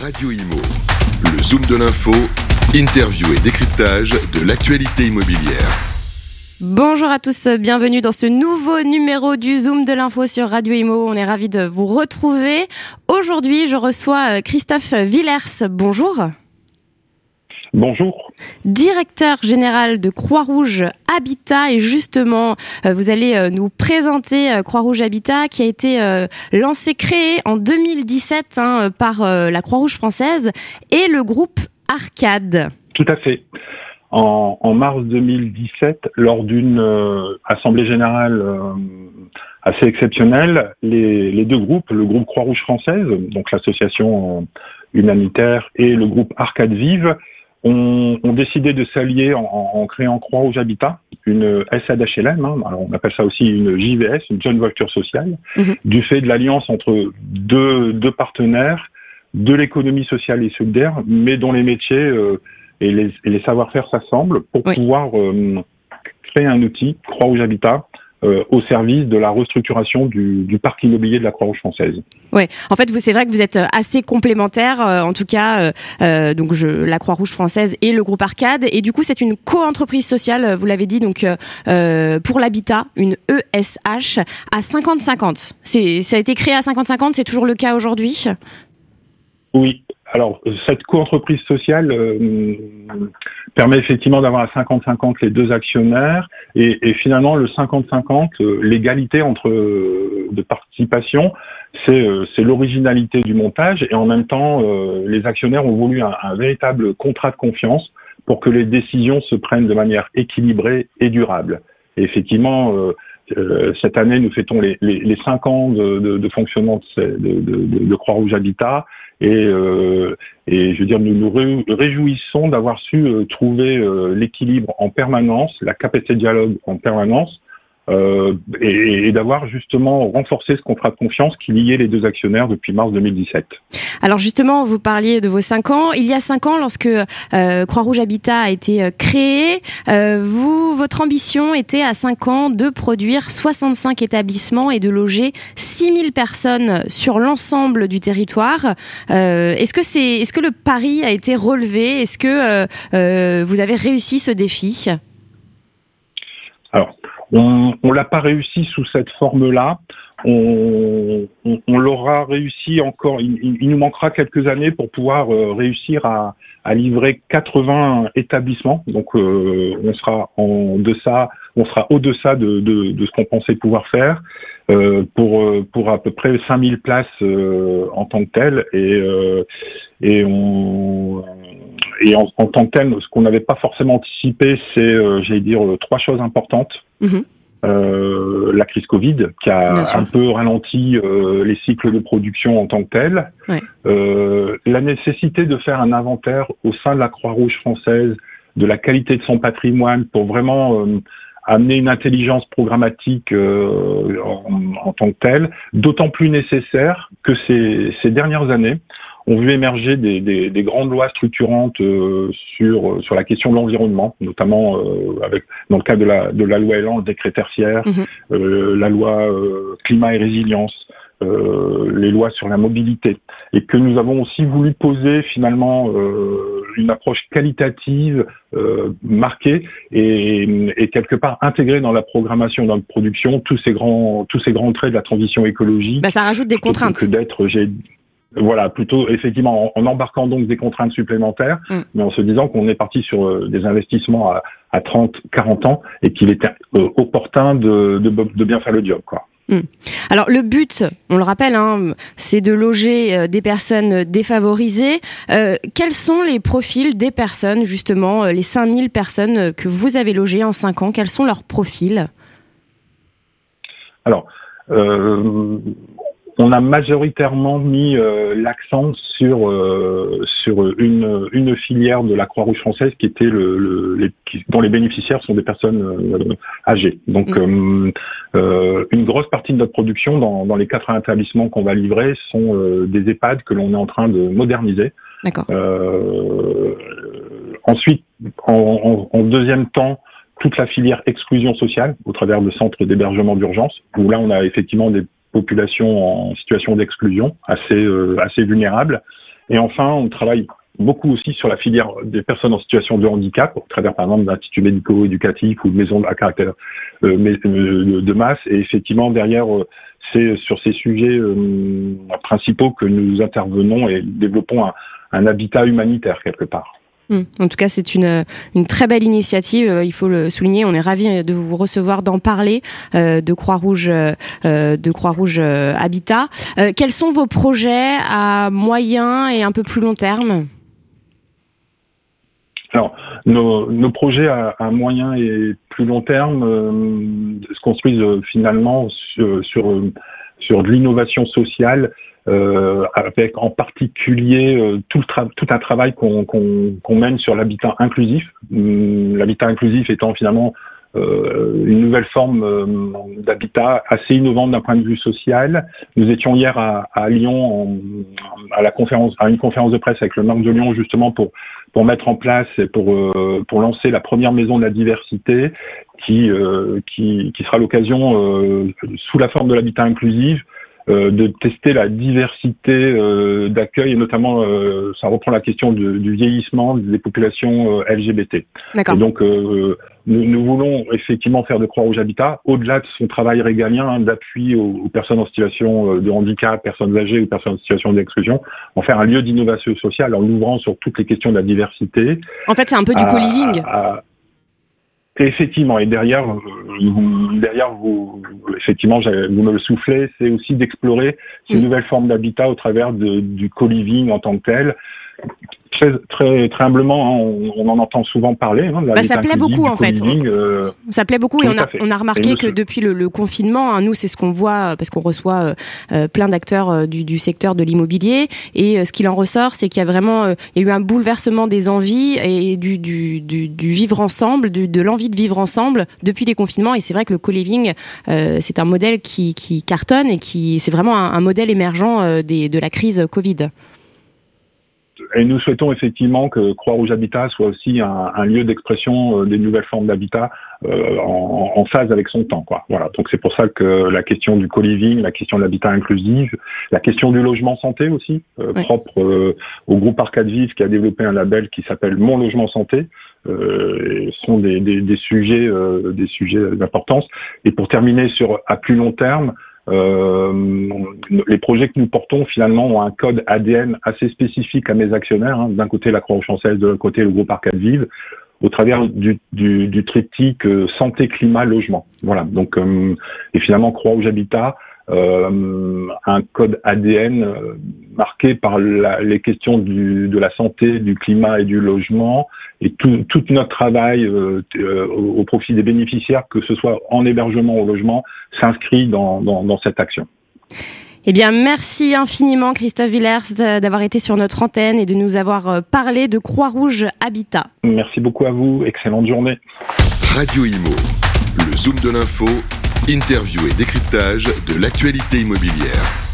Radio Imo. Le Zoom de l'info, interview et décryptage de l'actualité immobilière. Bonjour à tous, bienvenue dans ce nouveau numéro du Zoom de l'info sur Radio Imo. On est ravis de vous retrouver. Aujourd'hui, je reçois euh, Christophe Villers. Bonjour. Bonjour. Directeur général de Croix-Rouge Habitat et justement, euh, vous allez euh, nous présenter euh, Croix-Rouge Habitat qui a été lancé, créé en 2017 hein, par la Croix-Rouge française et le groupe Arcade. Tout à fait. En, mars 2017, lors d'une assemblée générale assez exceptionnelle, les, les, deux groupes, le groupe Croix-Rouge française, donc l'association humanitaire, et le groupe Arcade Vive, ont, décidé de s'allier en, créant Croix-Rouge Habitat, une SADHLM, hein, on appelle ça aussi une JVS, une Joint Voiture Sociale, mhm. du fait de l'alliance entre deux, deux partenaires de l'économie sociale et solidaire, mais dont les métiers euh, et les, les savoir-faire s'assemblent pour pouvoir euh, créer un outil, Croix-Rouge Habitat, euh, au service de la restructuration du, du parc immobilier de la Croix-Rouge française. Oui, en fait, c'est vrai que vous êtes euh, assez complémentaires, euh, en tout cas, donc je, la Croix-Rouge française et le groupe Arcade. Et du coup, c'est une co-entreprise sociale, vous l'avez dit, donc pour l'habitat, une ESH à 50-50. Ça a été créé à 50-50, c'est toujours le cas aujourd'hui? Oui, alors, cette co-entreprise sociale euh, permet effectivement d'avoir à 50-50 les deux actionnaires et, et finalement le 50-50, euh, l'égalité entre euh, de participation, c'est l'originalité du montage et en même temps, les actionnaires ont voulu un, un, véritable contrat de confiance pour que les décisions se prennent de manière équilibrée et durable. Et effectivement, cette année, nous fêtons les, cinq ans de, fonctionnement de, Croix-Rouge Habitat. Et, euh, et je veux dire, nous nous réjouissons d'avoir su euh, trouver euh, l'équilibre en permanence, la capacité de dialogue en permanence, euh, et, et d'avoir justement renforcé ce contrat de confiance qui liait les deux actionnaires depuis mars 2017. Alors justement, vous parliez de vos cinq ans. Il y a cinq ans, lorsque euh, Croix-Rouge Habitat a été euh, créé, euh, vous, votre ambition était à cinq ans de produire 65 établissements et de loger 6000 personnes sur l'ensemble du territoire. est-ce que c'est, est-ce que le pari a été relevé? Est-ce que vous avez réussi ce défi? Alors, on ne l'a pas réussi sous cette forme-là. On, on, l'aura réussi encore. Il, nous manquera quelques années pour pouvoir euh, réussir à, à, livrer 80 établissements. Donc, euh, on sera en deçà, on sera au-deçà de, de, de, ce qu'on pensait pouvoir faire euh, pour pour à peu près 5000 places en tant que telles. Et et on et en, en, tant que tel, ce qu'on n'avait pas forcément anticipé, c'est, euh, j'allais dire, euh, trois choses importantes. Mhm. Euh, la crise Covid, qui a un peu ralenti euh, les cycles de production en tant que tel. Ouais. Euh, la nécessité de faire un inventaire au sein de la Croix-Rouge française de la qualité de son patrimoine pour vraiment amener une intelligence programmatique en, en, tant que telle, d'autant plus nécessaire que ces, ces dernières années, ont vu émerger des, des, des grandes lois structurantes euh, sur euh, sur la question de l'environnement, notamment euh, avec dans le cadre de la de la loi Elan, le décret tertiaire, mhm. la loi climat et résilience. les lois sur la mobilité et que nous avons aussi voulu poser finalement une approche qualitative marquée et, et, quelque part intégrer dans la programmation, dans la production tous ces grands tous ces grands traits de la transition écologique. Bah, ça rajoute des contraintes. Que d'être voilà, plutôt effectivement en, embarquant donc des contraintes supplémentaires, mm. mais en se disant qu'on est parti sur euh, des investissements à, à 30, 40 ans et qu'il était euh, opportun de, de, de, bien faire le job, quoi. Mm. Alors le but, on le rappelle, hein, c'est de loger euh, des personnes défavorisées. quels sont les profils des personnes, justement, les 5000 personnes que vous avez logées en 5 ans? Quels sont leurs profils? Alors, on a majoritairement mis euh, l'accent sur euh, sur une, une filière de la Croix-Rouge française qui était le, les, dont les bénéficiaires sont des personnes euh, âgées. Donc mm. une grosse partie de notre production dans, dans les quatre établissements qu'on va livrer sont des EHPAD que l'on est en train de moderniser. D'accord. ensuite, en, en, en deuxième temps, toute la filière exclusion sociale au travers de centres d'hébergement d'urgence, où là on a effectivement des population en situation d'exclusion, assez, euh, assez vulnérable. Et enfin, on travaille beaucoup aussi sur la filière des personnes en situation de handicap, au travers par exemple d'instituts médico-éducatifs ou de maisons à caractère euh, euh, de masse. Et effectivement, derrière, c'est sur ces sujets principaux que nous intervenons et développons un habitat humanitaire quelque part. Hmm. En tout cas, c'est une, une très belle initiative, euh, il faut le souligner. On est ravis de vous recevoir, d'en parler euh, de Croix-Rouge, euh, de Croix-Rouge Habitat. quels sont vos projets à moyen et un peu plus long terme? Alors, nos, nos projets à, à, moyen et plus long terme se construisent finalement sur, sur, sur de l'innovation sociale euh, avec en particulier euh, tout, le tout un travail qu'on qu'on mène sur l'habitat inclusif. Hum, l'habitat inclusif étant finalement euh, une nouvelle forme d'habitat assez innovante d'un point de vue social. Nous étions hier à, à Lyon à la conférence, à une conférence de presse avec le maire de Lyon justement pour pour mettre en place et pour pour lancer la première maison de la diversité qui qui, qui sera l'occasion sous la forme de l'habitat inclusif euh, de tester la diversité euh, d'accueil et notamment euh, ça reprend la question du vieillissement des populations LGBT. Et donc nous, voulons effectivement faire de Croix-Rouge Habitat, au-delà de son travail régalien hein, d'appui aux, personnes en situation de handicap, personnes âgées ou personnes en situation d'exclusion, en faire un lieu d'innovation sociale en l'ouvrant sur toutes les questions de la diversité. En fait, c'est un peu du co-living. Effectivement, et derrière, euh, derrière vous, effectivement, vous me le soufflez, c'est aussi d'explorer ces nouvelles formes d'habitat au travers de, du co-living en tant que tel, très, très, très humblement, hein, on, en entend souvent parler. Hein, bah, ça plaît beaucoup en fait. Euh, ça plaît beaucoup et on a, on a remarqué que depuis le, le confinement, hein, nous c'est ce qu'on voit parce qu'on reçoit euh, euh, plein d'acteurs du, du, secteur de l'immobilier et ce qu'il en ressort, c'est qu'il y a vraiment il y a eu un bouleversement des envies et du, du, du, du vivre ensemble, de l'envie de vivre ensemble depuis les confinements et c'est vrai que le co-living c'est un modèle qui, qui cartonne et qui c'est vraiment un, un modèle émergent des, de la crise Covid et nous souhaitons effectivement que Croix-Rouge Habitat soit aussi un, un lieu d'expression euh, des nouvelles formes d'habitat euh, en, en, phase avec son temps. Quoi. Voilà. Donc c'est pour ça que la question du co-living, la question de l'habitat inclusif, la question du logement santé aussi, euh, propre euh, au groupe Arcade Vive qui a développé un label qui s'appelle Mon Logement Santé, euh, sont des, des, des sujets, des sujets d'importance. Et pour terminer sur à plus long terme, euh, les projets que nous portons finalement ont un code ADN assez spécifique à mes actionnaires. Hein. D'un côté la Croix-Rouge française, de l'autre côté le groupe Arcade Vive, au travers du, du, du triptyque euh, santé, climat, logement. Voilà. Donc euh, et finalement Croix-Rouge Habitat euh, un code ADN euh, marqué par la, les questions du, de la santé, du climat et du logement, et tout, tout notre travail euh, au, profit des bénéficiaires, que ce soit en hébergement ou logement, s'inscrit dans, dans, dans cette action. Eh bien, merci infiniment, Christophe Villers, d'avoir été sur notre antenne et de nous avoir parlé de Croix-Rouge Habitat. Merci beaucoup à vous. Excellente journée. Radio Imo, le Zoom de l'info Interview et décryptage de l'actualité immobilière.